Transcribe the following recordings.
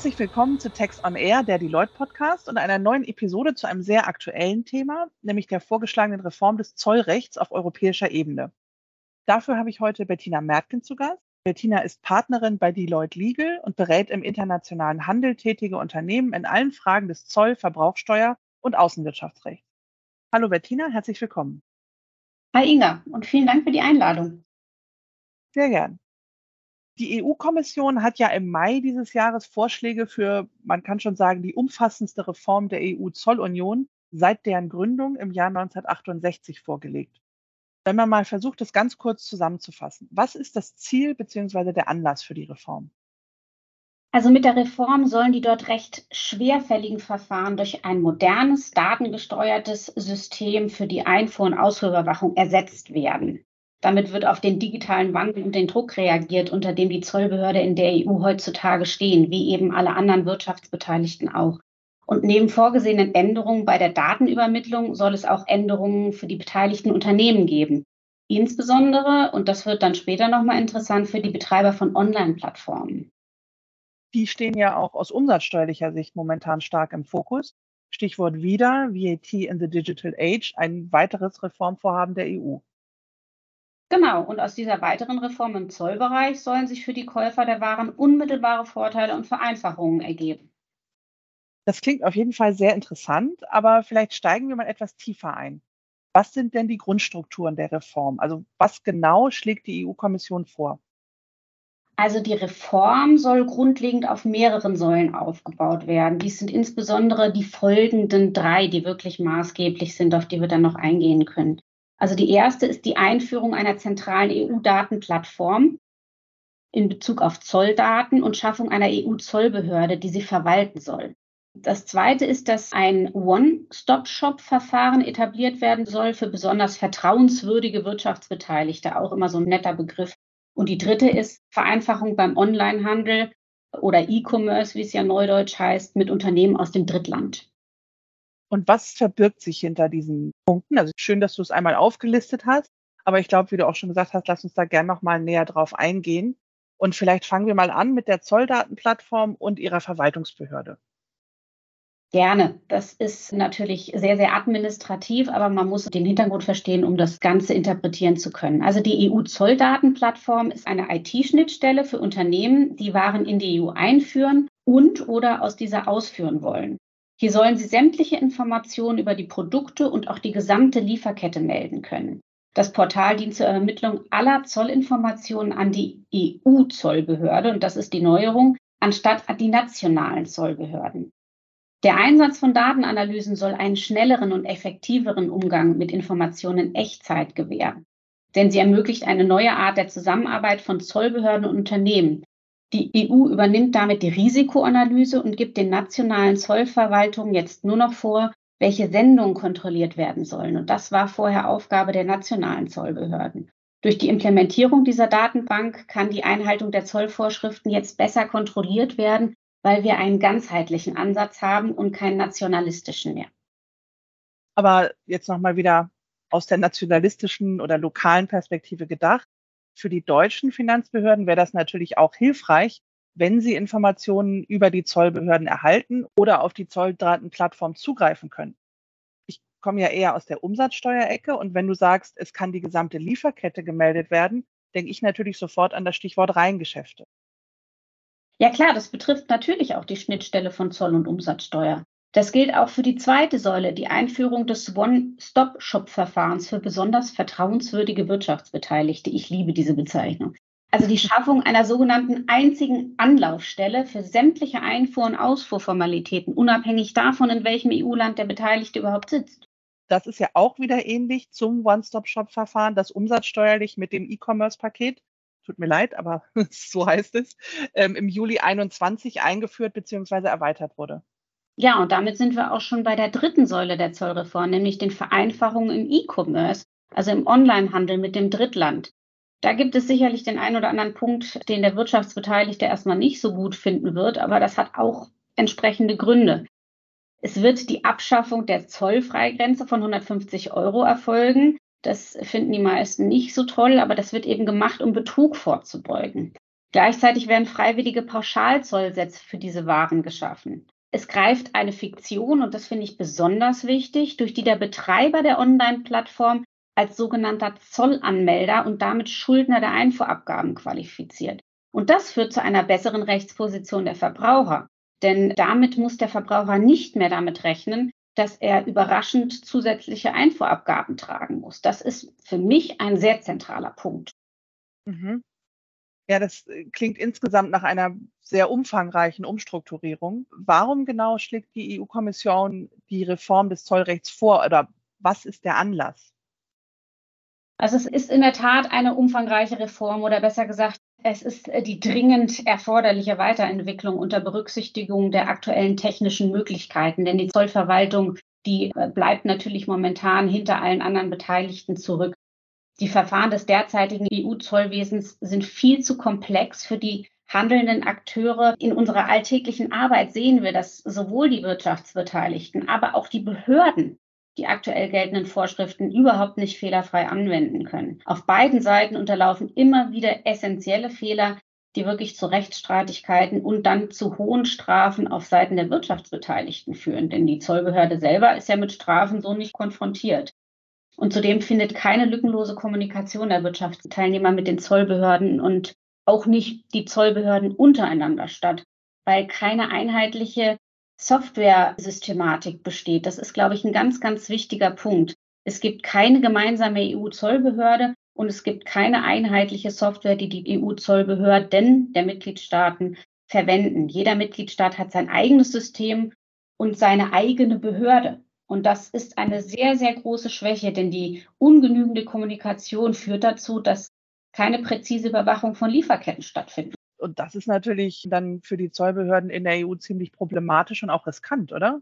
Herzlich willkommen zu Text on Air, der Deloitte Podcast und einer neuen Episode zu einem sehr aktuellen Thema, nämlich der vorgeschlagenen Reform des Zollrechts auf europäischer Ebene. Dafür habe ich heute Bettina Mertgen zu Gast. Bettina ist Partnerin bei Deloitte Legal und berät im internationalen Handel tätige Unternehmen in allen Fragen des Zoll-, Verbrauchsteuer- und Außenwirtschaftsrechts. Hallo Bettina, herzlich willkommen. Hi Inga und vielen Dank für die Einladung. Sehr gern. Die EU-Kommission hat ja im Mai dieses Jahres Vorschläge für, man kann schon sagen, die umfassendste Reform der EU-Zollunion seit deren Gründung im Jahr 1968 vorgelegt. Wenn man mal versucht, das ganz kurz zusammenzufassen, was ist das Ziel bzw. der Anlass für die Reform? Also mit der Reform sollen die dort recht schwerfälligen Verfahren durch ein modernes, datengesteuertes System für die Einfuhr- und Ausfuhrüberwachung ersetzt werden. Damit wird auf den digitalen Wandel und den Druck reagiert, unter dem die Zollbehörde in der EU heutzutage stehen, wie eben alle anderen Wirtschaftsbeteiligten auch. Und neben vorgesehenen Änderungen bei der Datenübermittlung soll es auch Änderungen für die beteiligten Unternehmen geben. Insbesondere, und das wird dann später nochmal interessant, für die Betreiber von Online-Plattformen. Die stehen ja auch aus umsatzsteuerlicher Sicht momentan stark im Fokus. Stichwort wieder, VAT in the Digital Age, ein weiteres Reformvorhaben der EU. Genau, und aus dieser weiteren Reform im Zollbereich sollen sich für die Käufer der Waren unmittelbare Vorteile und Vereinfachungen ergeben. Das klingt auf jeden Fall sehr interessant, aber vielleicht steigen wir mal etwas tiefer ein. Was sind denn die Grundstrukturen der Reform? Also was genau schlägt die EU-Kommission vor? Also die Reform soll grundlegend auf mehreren Säulen aufgebaut werden. Dies sind insbesondere die folgenden drei, die wirklich maßgeblich sind, auf die wir dann noch eingehen können. Also die erste ist die Einführung einer zentralen EU-Datenplattform in Bezug auf Zolldaten und Schaffung einer EU-Zollbehörde, die sie verwalten soll. Das zweite ist, dass ein One-Stop-Shop-Verfahren etabliert werden soll für besonders vertrauenswürdige Wirtschaftsbeteiligte, auch immer so ein netter Begriff. Und die dritte ist Vereinfachung beim Onlinehandel oder E-Commerce, wie es ja neudeutsch heißt, mit Unternehmen aus dem Drittland. Und was verbirgt sich hinter diesen Punkten? Also schön, dass du es einmal aufgelistet hast, aber ich glaube, wie du auch schon gesagt hast, lass uns da gerne noch mal näher drauf eingehen. Und vielleicht fangen wir mal an mit der Zolldatenplattform und ihrer Verwaltungsbehörde. Gerne. Das ist natürlich sehr, sehr administrativ, aber man muss den Hintergrund verstehen, um das Ganze interpretieren zu können. Also die EU-Zolldatenplattform ist eine IT-Schnittstelle für Unternehmen, die Waren in die EU einführen und oder aus dieser ausführen wollen. Hier sollen Sie sämtliche Informationen über die Produkte und auch die gesamte Lieferkette melden können. Das Portal dient zur Ermittlung aller Zollinformationen an die EU-Zollbehörde, und das ist die Neuerung, anstatt an die nationalen Zollbehörden. Der Einsatz von Datenanalysen soll einen schnelleren und effektiveren Umgang mit Informationen in Echtzeit gewähren. Denn sie ermöglicht eine neue Art der Zusammenarbeit von Zollbehörden und Unternehmen, die EU übernimmt damit die Risikoanalyse und gibt den nationalen Zollverwaltungen jetzt nur noch vor, welche Sendungen kontrolliert werden sollen. Und das war vorher Aufgabe der nationalen Zollbehörden. Durch die Implementierung dieser Datenbank kann die Einhaltung der Zollvorschriften jetzt besser kontrolliert werden, weil wir einen ganzheitlichen Ansatz haben und keinen nationalistischen mehr. Aber jetzt nochmal wieder aus der nationalistischen oder lokalen Perspektive gedacht. Für die deutschen Finanzbehörden wäre das natürlich auch hilfreich, wenn sie Informationen über die Zollbehörden erhalten oder auf die Zolldatenplattform zugreifen können. Ich komme ja eher aus der Umsatzsteuerecke und wenn du sagst, es kann die gesamte Lieferkette gemeldet werden, denke ich natürlich sofort an das Stichwort Reihengeschäfte. Ja klar, das betrifft natürlich auch die Schnittstelle von Zoll und Umsatzsteuer. Das gilt auch für die zweite Säule, die Einführung des One-Stop-Shop-Verfahrens für besonders vertrauenswürdige Wirtschaftsbeteiligte. Ich liebe diese Bezeichnung. Also die Schaffung einer sogenannten einzigen Anlaufstelle für sämtliche Einfuhr- und Ausfuhrformalitäten, unabhängig davon, in welchem EU-Land der Beteiligte überhaupt sitzt. Das ist ja auch wieder ähnlich zum One-Stop-Shop-Verfahren, das umsatzsteuerlich mit dem E-Commerce-Paket, tut mir leid, aber so heißt es, ähm, im Juli 21 eingeführt bzw. erweitert wurde. Ja, und damit sind wir auch schon bei der dritten Säule der Zollreform, nämlich den Vereinfachungen im E-Commerce, also im Onlinehandel mit dem Drittland. Da gibt es sicherlich den einen oder anderen Punkt, den der Wirtschaftsbeteiligte erstmal nicht so gut finden wird, aber das hat auch entsprechende Gründe. Es wird die Abschaffung der Zollfreigrenze von 150 Euro erfolgen. Das finden die meisten nicht so toll, aber das wird eben gemacht, um Betrug vorzubeugen. Gleichzeitig werden freiwillige Pauschalzollsätze für diese Waren geschaffen. Es greift eine Fiktion, und das finde ich besonders wichtig, durch die der Betreiber der Online-Plattform als sogenannter Zollanmelder und damit Schuldner der Einfuhrabgaben qualifiziert. Und das führt zu einer besseren Rechtsposition der Verbraucher. Denn damit muss der Verbraucher nicht mehr damit rechnen, dass er überraschend zusätzliche Einfuhrabgaben tragen muss. Das ist für mich ein sehr zentraler Punkt. Mhm. Ja, das äh, klingt insgesamt nach einer sehr umfangreichen Umstrukturierung. Warum genau schlägt die EU-Kommission die Reform des Zollrechts vor oder was ist der Anlass? Also es ist in der Tat eine umfangreiche Reform oder besser gesagt, es ist äh, die dringend erforderliche Weiterentwicklung unter Berücksichtigung der aktuellen technischen Möglichkeiten. Denn die Zollverwaltung, die äh, bleibt natürlich momentan hinter allen anderen Beteiligten zurück. Die Verfahren des derzeitigen EU-Zollwesens sind viel zu komplex für die handelnden Akteure. In unserer alltäglichen Arbeit sehen wir, dass sowohl die Wirtschaftsbeteiligten, aber auch die Behörden die aktuell geltenden Vorschriften überhaupt nicht fehlerfrei anwenden können. Auf beiden Seiten unterlaufen immer wieder essentielle Fehler, die wirklich zu Rechtsstreitigkeiten und dann zu hohen Strafen auf Seiten der Wirtschaftsbeteiligten führen. Denn die Zollbehörde selber ist ja mit Strafen so nicht konfrontiert. Und zudem findet keine lückenlose Kommunikation der Wirtschaftsteilnehmer mit den Zollbehörden und auch nicht die Zollbehörden untereinander statt, weil keine einheitliche Software-Systematik besteht. Das ist, glaube ich, ein ganz, ganz wichtiger Punkt. Es gibt keine gemeinsame EU-Zollbehörde und es gibt keine einheitliche Software, die die EU-Zollbehörden der Mitgliedstaaten verwenden. Jeder Mitgliedstaat hat sein eigenes System und seine eigene Behörde. Und das ist eine sehr, sehr große Schwäche, denn die ungenügende Kommunikation führt dazu, dass keine präzise Überwachung von Lieferketten stattfindet. Und das ist natürlich dann für die Zollbehörden in der EU ziemlich problematisch und auch riskant, oder?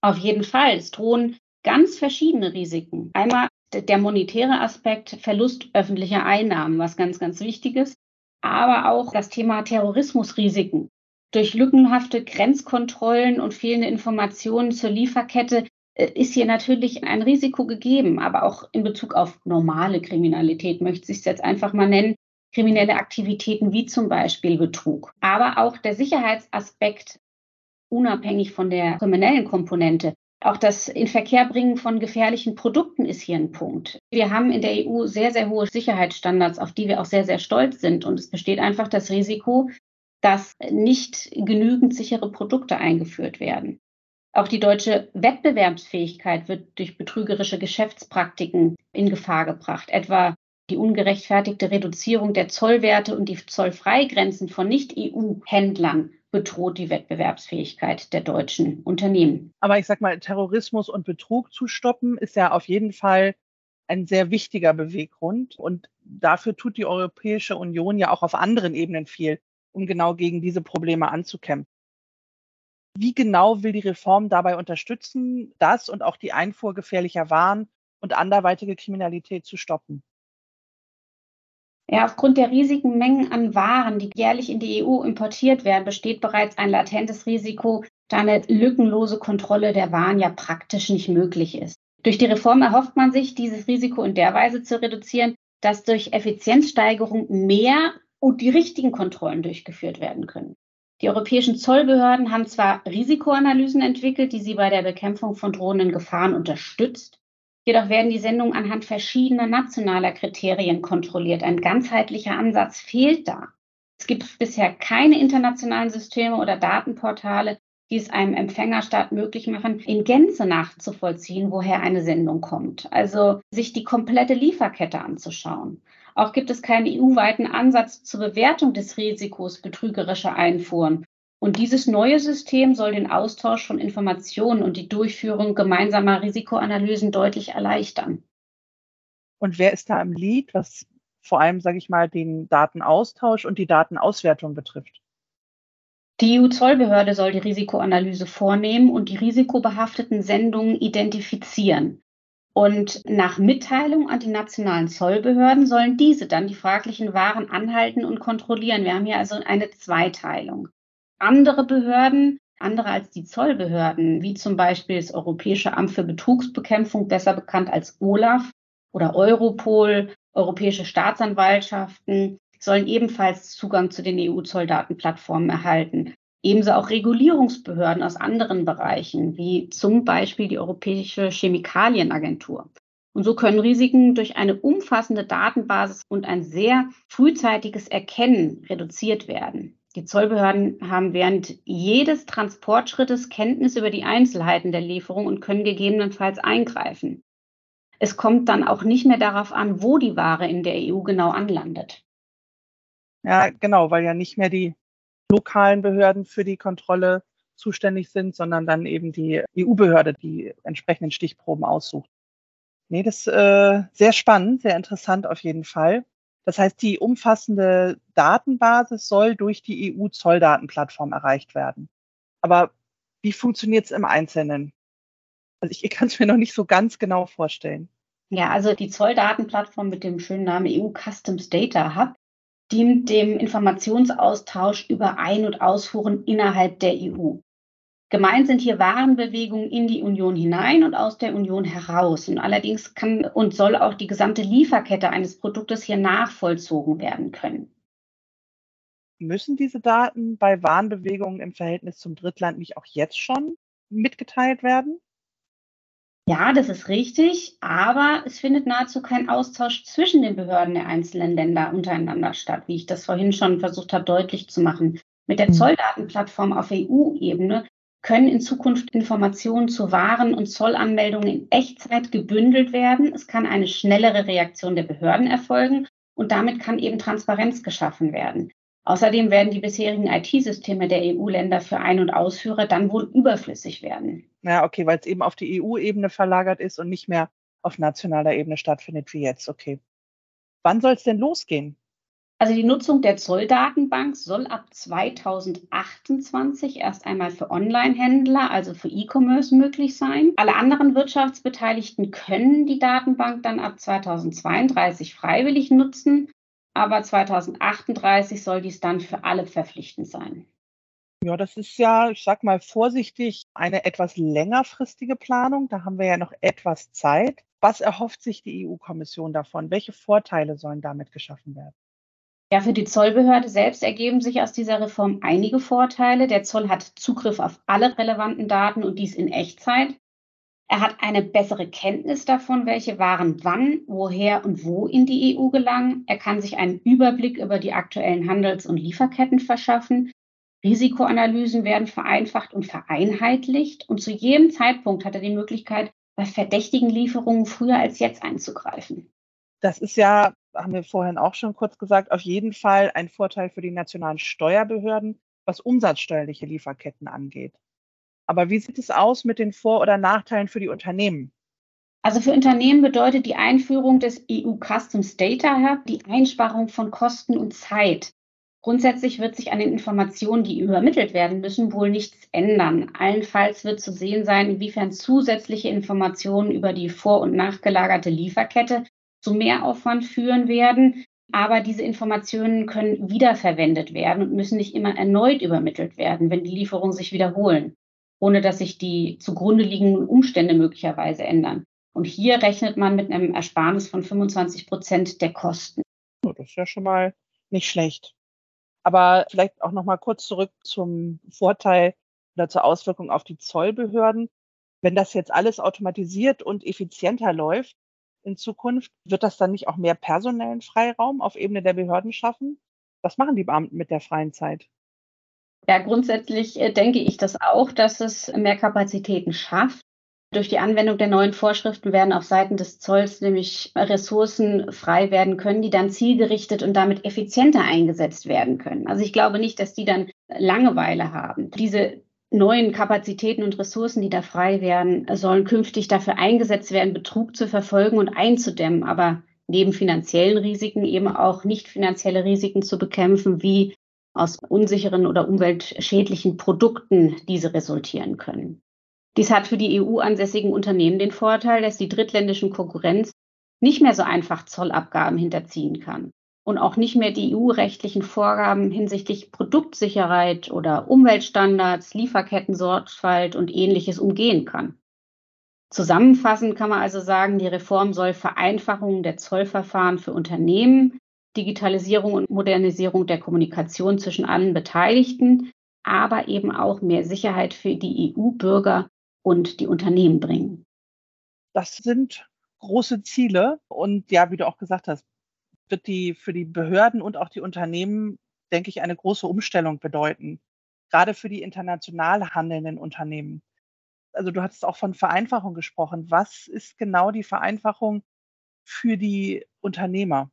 Auf jeden Fall. Es drohen ganz verschiedene Risiken. Einmal der monetäre Aspekt, Verlust öffentlicher Einnahmen, was ganz, ganz wichtig ist, aber auch das Thema Terrorismusrisiken. Durch lückenhafte Grenzkontrollen und fehlende Informationen zur Lieferkette ist hier natürlich ein Risiko gegeben, aber auch in Bezug auf normale Kriminalität möchte ich es jetzt einfach mal nennen, kriminelle Aktivitäten wie zum Beispiel Betrug. Aber auch der Sicherheitsaspekt, unabhängig von der kriminellen Komponente, auch das Inverkehrbringen von gefährlichen Produkten ist hier ein Punkt. Wir haben in der EU sehr, sehr hohe Sicherheitsstandards, auf die wir auch sehr, sehr stolz sind. Und es besteht einfach das Risiko, dass nicht genügend sichere Produkte eingeführt werden. Auch die deutsche Wettbewerbsfähigkeit wird durch betrügerische Geschäftspraktiken in Gefahr gebracht, etwa die ungerechtfertigte Reduzierung der Zollwerte und die Zollfreigrenzen von Nicht-EU-Händlern bedroht die Wettbewerbsfähigkeit der deutschen Unternehmen. Aber ich sag mal, Terrorismus und Betrug zu stoppen, ist ja auf jeden Fall ein sehr wichtiger Beweggrund. Und dafür tut die Europäische Union ja auch auf anderen Ebenen viel, um genau gegen diese Probleme anzukämpfen. Wie genau will die Reform dabei unterstützen, das und auch die Einfuhr gefährlicher Waren und anderweitige Kriminalität zu stoppen? Ja, aufgrund der riesigen Mengen an Waren, die jährlich in die EU importiert werden, besteht bereits ein latentes Risiko, da eine lückenlose Kontrolle der Waren ja praktisch nicht möglich ist. Durch die Reform erhofft man sich, dieses Risiko in der Weise zu reduzieren, dass durch Effizienzsteigerung mehr und die richtigen Kontrollen durchgeführt werden können. Die europäischen Zollbehörden haben zwar Risikoanalysen entwickelt, die sie bei der Bekämpfung von drohenden Gefahren unterstützt, Jedoch werden die Sendungen anhand verschiedener nationaler Kriterien kontrolliert. Ein ganzheitlicher Ansatz fehlt da. Es gibt bisher keine internationalen Systeme oder Datenportale, die es einem Empfängerstaat möglich machen, in Gänze nachzuvollziehen, woher eine Sendung kommt. Also sich die komplette Lieferkette anzuschauen. Auch gibt es keinen EU-weiten Ansatz zur Bewertung des Risikos betrügerischer Einfuhren und dieses neue System soll den Austausch von Informationen und die Durchführung gemeinsamer Risikoanalysen deutlich erleichtern. Und wer ist da im Lead, was vor allem, sage ich mal, den Datenaustausch und die Datenauswertung betrifft? Die EU-Zollbehörde soll die Risikoanalyse vornehmen und die risikobehafteten Sendungen identifizieren. Und nach Mitteilung an die nationalen Zollbehörden sollen diese dann die fraglichen Waren anhalten und kontrollieren. Wir haben hier also eine Zweiteilung andere Behörden, andere als die Zollbehörden, wie zum Beispiel das Europäische Amt für Betrugsbekämpfung, besser bekannt als OLAF oder Europol, europäische Staatsanwaltschaften, sollen ebenfalls Zugang zu den EU-Zolldatenplattformen erhalten. Ebenso auch Regulierungsbehörden aus anderen Bereichen, wie zum Beispiel die Europäische Chemikalienagentur. Und so können Risiken durch eine umfassende Datenbasis und ein sehr frühzeitiges Erkennen reduziert werden. Die Zollbehörden haben während jedes Transportschrittes Kenntnis über die Einzelheiten der Lieferung und können gegebenenfalls eingreifen. Es kommt dann auch nicht mehr darauf an, wo die Ware in der EU genau anlandet. Ja, genau, weil ja nicht mehr die lokalen Behörden für die Kontrolle zuständig sind, sondern dann eben die EU-Behörde die entsprechenden Stichproben aussucht. Nee, das ist äh, sehr spannend, sehr interessant auf jeden Fall. Das heißt, die umfassende Datenbasis soll durch die EU-Zolldatenplattform erreicht werden. Aber wie funktioniert es im Einzelnen? Also ich kann es mir noch nicht so ganz genau vorstellen. Ja, also die Zolldatenplattform mit dem schönen Namen EU Customs Data Hub dient dem Informationsaustausch über Ein- und Ausfuhren innerhalb der EU. Gemeint sind hier Warenbewegungen in die Union hinein und aus der Union heraus. Und allerdings kann und soll auch die gesamte Lieferkette eines Produktes hier nachvollzogen werden können. Müssen diese Daten bei Warenbewegungen im Verhältnis zum Drittland nicht auch jetzt schon mitgeteilt werden? Ja, das ist richtig, aber es findet nahezu kein Austausch zwischen den Behörden der einzelnen Länder untereinander statt, wie ich das vorhin schon versucht habe deutlich zu machen. Mit der hm. Zolldatenplattform auf EU-Ebene können in Zukunft Informationen zu Waren und Zollanmeldungen in Echtzeit gebündelt werden. Es kann eine schnellere Reaktion der Behörden erfolgen und damit kann eben Transparenz geschaffen werden. Außerdem werden die bisherigen IT-Systeme der EU-Länder für Ein- und Ausführer dann wohl überflüssig werden. Ja, okay, weil es eben auf die EU-Ebene verlagert ist und nicht mehr auf nationaler Ebene stattfindet wie jetzt. Okay. Wann soll es denn losgehen? Also die Nutzung der Zolldatenbank soll ab 2028 erst einmal für Online-Händler, also für E-Commerce möglich sein. Alle anderen Wirtschaftsbeteiligten können die Datenbank dann ab 2032 freiwillig nutzen, aber 2038 soll dies dann für alle verpflichtend sein. Ja, das ist ja, ich sag mal vorsichtig, eine etwas längerfristige Planung. Da haben wir ja noch etwas Zeit. Was erhofft sich die EU-Kommission davon? Welche Vorteile sollen damit geschaffen werden? Ja, für die Zollbehörde selbst ergeben sich aus dieser Reform einige Vorteile. Der Zoll hat Zugriff auf alle relevanten Daten und dies in Echtzeit. Er hat eine bessere Kenntnis davon, welche Waren wann, woher und wo in die EU gelangen. Er kann sich einen Überblick über die aktuellen Handels- und Lieferketten verschaffen. Risikoanalysen werden vereinfacht und vereinheitlicht. Und zu jedem Zeitpunkt hat er die Möglichkeit, bei verdächtigen Lieferungen früher als jetzt einzugreifen. Das ist ja, haben wir vorhin auch schon kurz gesagt, auf jeden Fall ein Vorteil für die nationalen Steuerbehörden, was umsatzsteuerliche Lieferketten angeht. Aber wie sieht es aus mit den Vor- oder Nachteilen für die Unternehmen? Also für Unternehmen bedeutet die Einführung des EU Customs Data Hub die Einsparung von Kosten und Zeit. Grundsätzlich wird sich an den Informationen, die übermittelt werden müssen, wohl nichts ändern. Allenfalls wird zu sehen sein, inwiefern zusätzliche Informationen über die vor- und nachgelagerte Lieferkette zu Mehraufwand führen werden. Aber diese Informationen können wiederverwendet werden und müssen nicht immer erneut übermittelt werden, wenn die Lieferungen sich wiederholen, ohne dass sich die zugrunde liegenden Umstände möglicherweise ändern. Und hier rechnet man mit einem Ersparnis von 25 Prozent der Kosten. Das ist ja schon mal nicht schlecht. Aber vielleicht auch noch mal kurz zurück zum Vorteil oder zur Auswirkung auf die Zollbehörden. Wenn das jetzt alles automatisiert und effizienter läuft, in Zukunft? Wird das dann nicht auch mehr personellen Freiraum auf Ebene der Behörden schaffen? Was machen die Beamten mit der freien Zeit? Ja, grundsätzlich äh, denke ich das auch, dass es mehr Kapazitäten schafft. Durch die Anwendung der neuen Vorschriften werden auf Seiten des Zolls nämlich Ressourcen frei werden können, die dann zielgerichtet und damit effizienter eingesetzt werden können. Also ich glaube nicht, dass die dann Langeweile haben. Diese neuen Kapazitäten und Ressourcen, die da frei werden, sollen künftig dafür eingesetzt werden, Betrug zu verfolgen und einzudämmen, aber neben finanziellen Risiken eben auch nicht finanzielle Risiken zu bekämpfen, wie aus unsicheren oder umweltschädlichen Produkten diese resultieren können. Dies hat für die EU ansässigen Unternehmen den Vorteil, dass die drittländischen Konkurrenz nicht mehr so einfach Zollabgaben hinterziehen kann und auch nicht mehr die EU-rechtlichen Vorgaben hinsichtlich Produktsicherheit oder Umweltstandards, Lieferkettensorgfalt und ähnliches umgehen kann. Zusammenfassend kann man also sagen, die Reform soll Vereinfachungen der Zollverfahren für Unternehmen Digitalisierung und Modernisierung der Kommunikation zwischen allen Beteiligten, aber eben auch mehr Sicherheit für die EU-Bürger und die Unternehmen bringen. Das sind große Ziele und ja, wie du auch gesagt hast, wird die für die Behörden und auch die Unternehmen, denke ich, eine große Umstellung bedeuten. Gerade für die international handelnden Unternehmen. Also du hattest auch von Vereinfachung gesprochen. Was ist genau die Vereinfachung für die Unternehmer?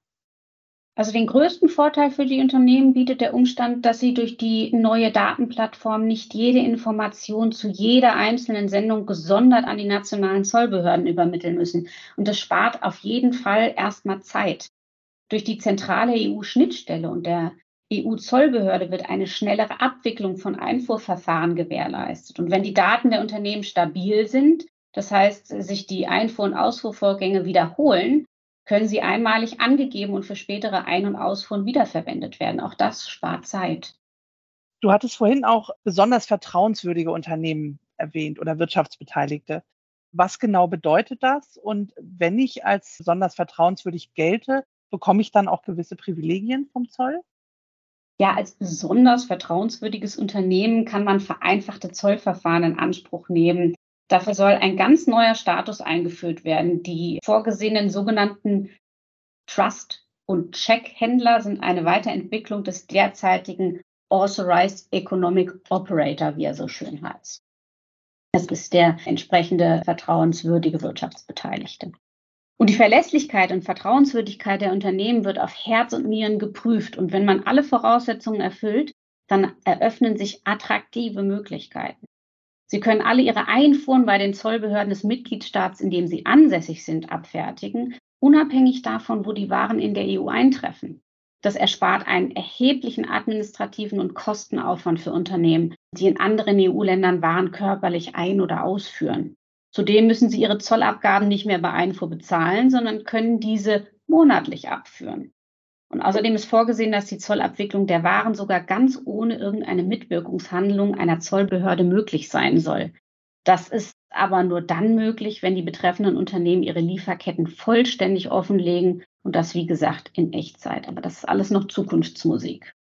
Also den größten Vorteil für die Unternehmen bietet der Umstand, dass sie durch die neue Datenplattform nicht jede Information zu jeder einzelnen Sendung gesondert an die nationalen Zollbehörden übermitteln müssen. Und das spart auf jeden Fall erstmal Zeit. Durch die zentrale EU-Schnittstelle und der EU-Zollbehörde wird eine schnellere Abwicklung von Einfuhrverfahren gewährleistet. Und wenn die Daten der Unternehmen stabil sind, das heißt, sich die Einfuhr- und Ausfuhrvorgänge wiederholen, können sie einmalig angegeben und für spätere Ein- und Ausfuhren wiederverwendet werden. Auch das spart Zeit. Du hattest vorhin auch besonders vertrauenswürdige Unternehmen erwähnt oder Wirtschaftsbeteiligte. Was genau bedeutet das? Und wenn ich als besonders vertrauenswürdig gelte, bekomme ich dann auch gewisse Privilegien vom Zoll? Ja, als besonders vertrauenswürdiges Unternehmen kann man vereinfachte Zollverfahren in Anspruch nehmen. Dafür soll ein ganz neuer Status eingeführt werden. Die vorgesehenen sogenannten Trust- und Check-Händler sind eine Weiterentwicklung des derzeitigen Authorized Economic Operator, wie er so schön heißt. Das ist der entsprechende vertrauenswürdige Wirtschaftsbeteiligte. Und die Verlässlichkeit und Vertrauenswürdigkeit der Unternehmen wird auf Herz und Nieren geprüft. Und wenn man alle Voraussetzungen erfüllt, dann eröffnen sich attraktive Möglichkeiten. Sie können alle Ihre Einfuhren bei den Zollbehörden des Mitgliedstaats, in dem Sie ansässig sind, abfertigen, unabhängig davon, wo die Waren in der EU eintreffen. Das erspart einen erheblichen administrativen und Kostenaufwand für Unternehmen, die in anderen EU-Ländern Waren körperlich ein- oder ausführen. Zudem müssen sie ihre Zollabgaben nicht mehr bei Einfuhr bezahlen, sondern können diese monatlich abführen. Und außerdem ist vorgesehen, dass die Zollabwicklung der Waren sogar ganz ohne irgendeine Mitwirkungshandlung einer Zollbehörde möglich sein soll. Das ist aber nur dann möglich, wenn die betreffenden Unternehmen ihre Lieferketten vollständig offenlegen und das, wie gesagt, in Echtzeit. Aber das ist alles noch Zukunftsmusik.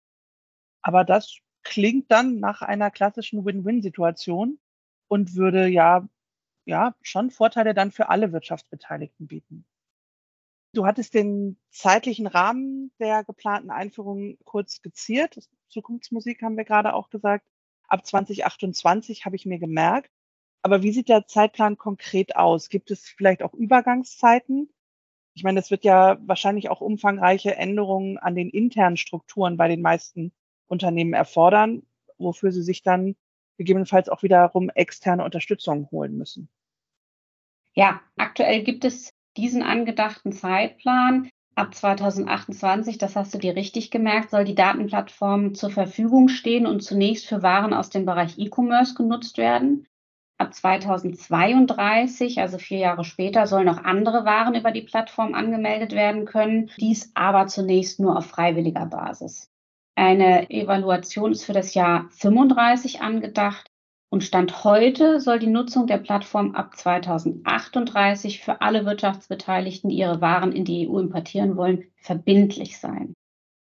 Aber das klingt dann nach einer klassischen Win-Win-Situation und würde ja, ja schon Vorteile dann für alle Wirtschaftsbeteiligten bieten. Du hattest den zeitlichen Rahmen der geplanten Einführung kurz skizziert. Zukunftsmusik haben wir gerade auch gesagt. Ab 2028 habe ich mir gemerkt. Aber wie sieht der Zeitplan konkret aus? Gibt es vielleicht auch Übergangszeiten? Ich meine, es wird ja wahrscheinlich auch umfangreiche Änderungen an den internen Strukturen bei den meisten Unternehmen erfordern, wofür sie sich dann gegebenenfalls auch wiederum externe Unterstützung holen müssen. Ja, aktuell gibt es diesen angedachten Zeitplan ab 2028, das hast du dir richtig gemerkt, soll die Datenplattform zur Verfügung stehen und zunächst für Waren aus dem Bereich E-Commerce genutzt werden. Ab 2032, also vier Jahre später, sollen noch andere Waren über die Plattform angemeldet werden können, dies aber zunächst nur auf freiwilliger Basis. Eine Evaluation ist für das Jahr 35 angedacht und Stand heute soll die Nutzung der Plattform ab 2038 für alle Wirtschaftsbeteiligten, die ihre Waren in die EU importieren wollen, verbindlich sein.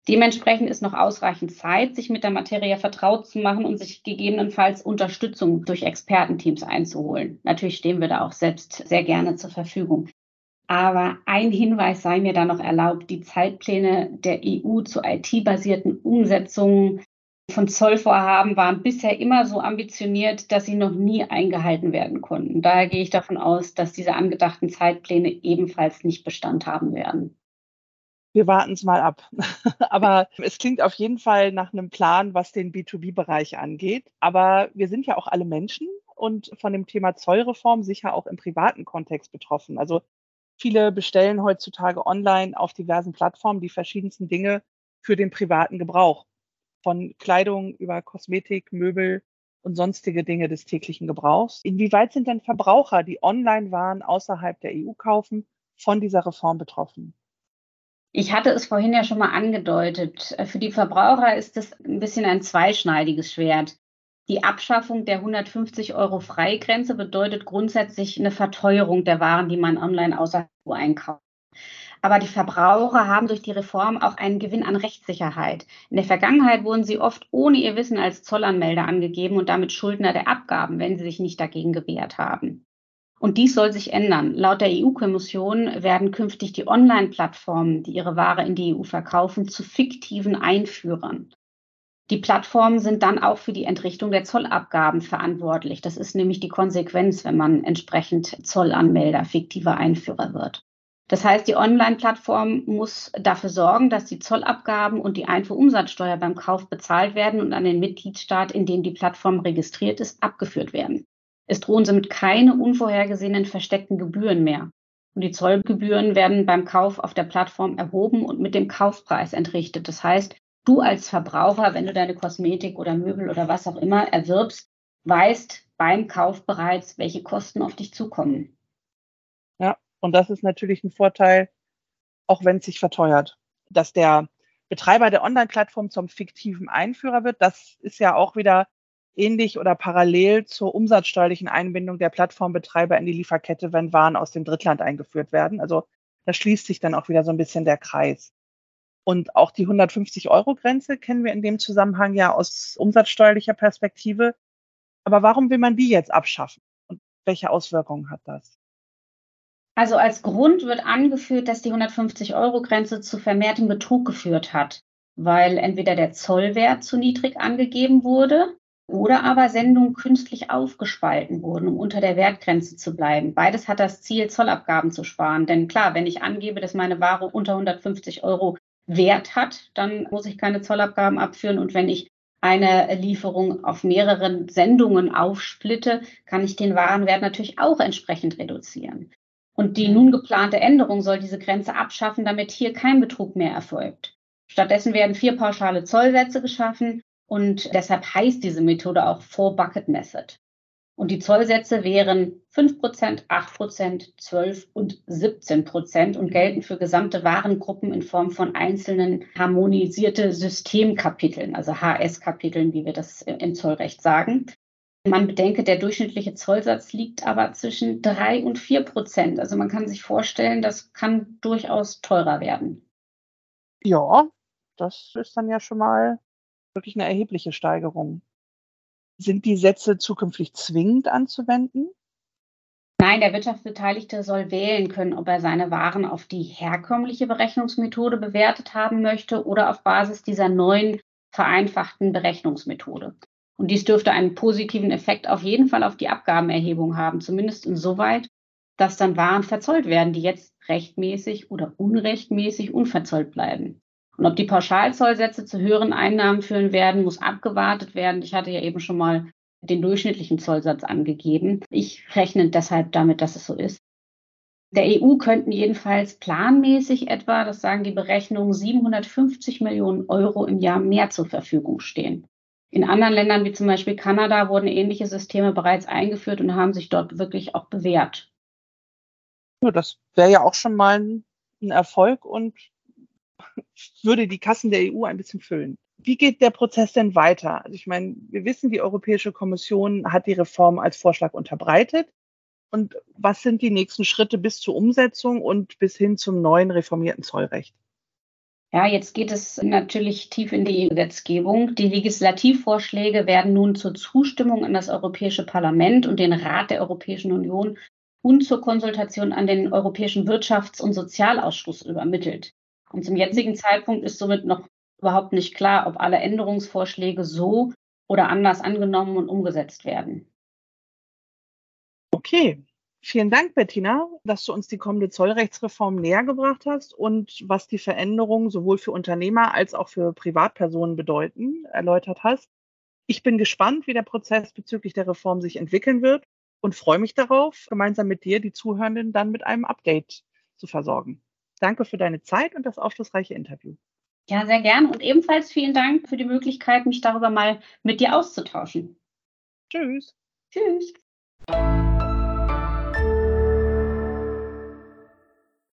Dementsprechend ist noch ausreichend Zeit, sich mit der Materie vertraut zu machen und sich gegebenenfalls Unterstützung durch Expertenteams einzuholen. Natürlich stehen wir da auch selbst sehr gerne zur Verfügung. Aber ein Hinweis sei mir da noch erlaubt, die Zeitpläne der EU zu IT-basierten Umsetzungen von Zollvorhaben waren bisher immer so ambitioniert, dass sie noch nie eingehalten werden konnten. Daher gehe ich davon aus, dass diese angedachten Zeitpläne ebenfalls nicht Bestand haben werden. Wir warten es mal ab. Aber es klingt auf jeden Fall nach einem Plan, was den B2B-Bereich angeht. Aber wir sind ja auch alle Menschen und von dem Thema Zollreform sicher auch im privaten Kontext betroffen. Also viele bestellen heutzutage online auf diversen Plattformen die verschiedensten Dinge für den privaten Gebrauch von Kleidung über Kosmetik, Möbel und sonstige Dinge des täglichen Gebrauchs. Inwieweit sind denn Verbraucher, die Online-Waren außerhalb der EU kaufen, von dieser Reform betroffen? Ich hatte es vorhin ja schon mal angedeutet. Für die Verbraucher ist es ein bisschen ein zweischneidiges Schwert. Die Abschaffung der 150 Euro Freigrenze bedeutet grundsätzlich eine Verteuerung der Waren, die man online außerhalb EU einkauft. Aber die Verbraucher haben durch die Reform auch einen Gewinn an Rechtssicherheit. In der Vergangenheit wurden sie oft ohne ihr Wissen als Zollanmelder angegeben und damit Schuldner der Abgaben, wenn sie sich nicht dagegen gewehrt haben. Und dies soll sich ändern. Laut der EU-Kommission werden künftig die Online-Plattformen, die ihre Ware in die EU verkaufen, zu fiktiven Einführern. Die Plattformen sind dann auch für die Entrichtung der Zollabgaben verantwortlich. Das ist nämlich die Konsequenz, wenn man entsprechend Zollanmelder, fiktiver Einführer wird. Das heißt, die Online-Plattform muss dafür sorgen, dass die Zollabgaben und die Einfuhrumsatzsteuer beim Kauf bezahlt werden und an den Mitgliedstaat, in dem die Plattform registriert ist, abgeführt werden. Es drohen somit keine unvorhergesehenen versteckten Gebühren mehr. Und die Zollgebühren werden beim Kauf auf der Plattform erhoben und mit dem Kaufpreis entrichtet. Das heißt, du als Verbraucher, wenn du deine Kosmetik oder Möbel oder was auch immer erwirbst, weißt beim Kauf bereits, welche Kosten auf dich zukommen. Und das ist natürlich ein Vorteil, auch wenn es sich verteuert. Dass der Betreiber der Online-Plattform zum fiktiven Einführer wird, das ist ja auch wieder ähnlich oder parallel zur umsatzsteuerlichen Einbindung der Plattformbetreiber in die Lieferkette, wenn Waren aus dem Drittland eingeführt werden. Also da schließt sich dann auch wieder so ein bisschen der Kreis. Und auch die 150-Euro-Grenze kennen wir in dem Zusammenhang ja aus umsatzsteuerlicher Perspektive. Aber warum will man die jetzt abschaffen? Und welche Auswirkungen hat das? Also als Grund wird angeführt, dass die 150-Euro-Grenze zu vermehrtem Betrug geführt hat, weil entweder der Zollwert zu niedrig angegeben wurde oder aber Sendungen künstlich aufgespalten wurden, um unter der Wertgrenze zu bleiben. Beides hat das Ziel, Zollabgaben zu sparen. Denn klar, wenn ich angebe, dass meine Ware unter 150 Euro Wert hat, dann muss ich keine Zollabgaben abführen. Und wenn ich eine Lieferung auf mehreren Sendungen aufsplitte, kann ich den Warenwert natürlich auch entsprechend reduzieren. Und die nun geplante Änderung soll diese Grenze abschaffen, damit hier kein Betrug mehr erfolgt. Stattdessen werden vier pauschale Zollsätze geschaffen, und deshalb heißt diese Methode auch Four Bucket Method. Und die Zollsätze wären 5%, 8%, 12 und 17% und gelten für gesamte Warengruppen in Form von einzelnen harmonisierte Systemkapiteln, also HS-Kapiteln, wie wir das im Zollrecht sagen. Man bedenke, der durchschnittliche Zollsatz liegt aber zwischen 3 und 4 Prozent. Also man kann sich vorstellen, das kann durchaus teurer werden. Ja, das ist dann ja schon mal wirklich eine erhebliche Steigerung. Sind die Sätze zukünftig zwingend anzuwenden? Nein, der Wirtschaftsbeteiligte soll wählen können, ob er seine Waren auf die herkömmliche Berechnungsmethode bewertet haben möchte oder auf Basis dieser neuen vereinfachten Berechnungsmethode. Und dies dürfte einen positiven Effekt auf jeden Fall auf die Abgabenerhebung haben, zumindest insoweit, dass dann Waren verzollt werden, die jetzt rechtmäßig oder unrechtmäßig unverzollt bleiben. Und ob die Pauschalzollsätze zu höheren Einnahmen führen werden, muss abgewartet werden. Ich hatte ja eben schon mal den durchschnittlichen Zollsatz angegeben. Ich rechne deshalb damit, dass es so ist. Der EU könnten jedenfalls planmäßig etwa, das sagen die Berechnungen, 750 Millionen Euro im Jahr mehr zur Verfügung stehen. In anderen Ländern wie zum Beispiel Kanada wurden ähnliche Systeme bereits eingeführt und haben sich dort wirklich auch bewährt. Ja, das wäre ja auch schon mal ein Erfolg und würde die Kassen der EU ein bisschen füllen. Wie geht der Prozess denn weiter? Also ich meine, wir wissen, die Europäische Kommission hat die Reform als Vorschlag unterbreitet. Und was sind die nächsten Schritte bis zur Umsetzung und bis hin zum neuen reformierten Zollrecht? Ja, jetzt geht es natürlich tief in die Gesetzgebung. Die Legislativvorschläge werden nun zur Zustimmung an das Europäische Parlament und den Rat der Europäischen Union und zur Konsultation an den Europäischen Wirtschafts- und Sozialausschuss übermittelt. Und zum jetzigen Zeitpunkt ist somit noch überhaupt nicht klar, ob alle Änderungsvorschläge so oder anders angenommen und umgesetzt werden. Okay, vielen Dank, Bettina, dass du uns die kommende Zollrechtsreform näher gebracht hast und was die Veränderungen sowohl für Unternehmer als auch für Privatpersonen bedeuten, erläutert hast. Ich bin gespannt, wie der Prozess bezüglich der Reform sich entwickeln wird und freue mich darauf, gemeinsam mit dir die Zuhörenden dann mit einem Update zu versorgen. Danke für deine Zeit und das aufschlussreiche Interview. Ja, sehr gern und ebenfalls vielen Dank für die Möglichkeit, mich darüber mal mit dir auszutauschen. Tschüss. Tschüss.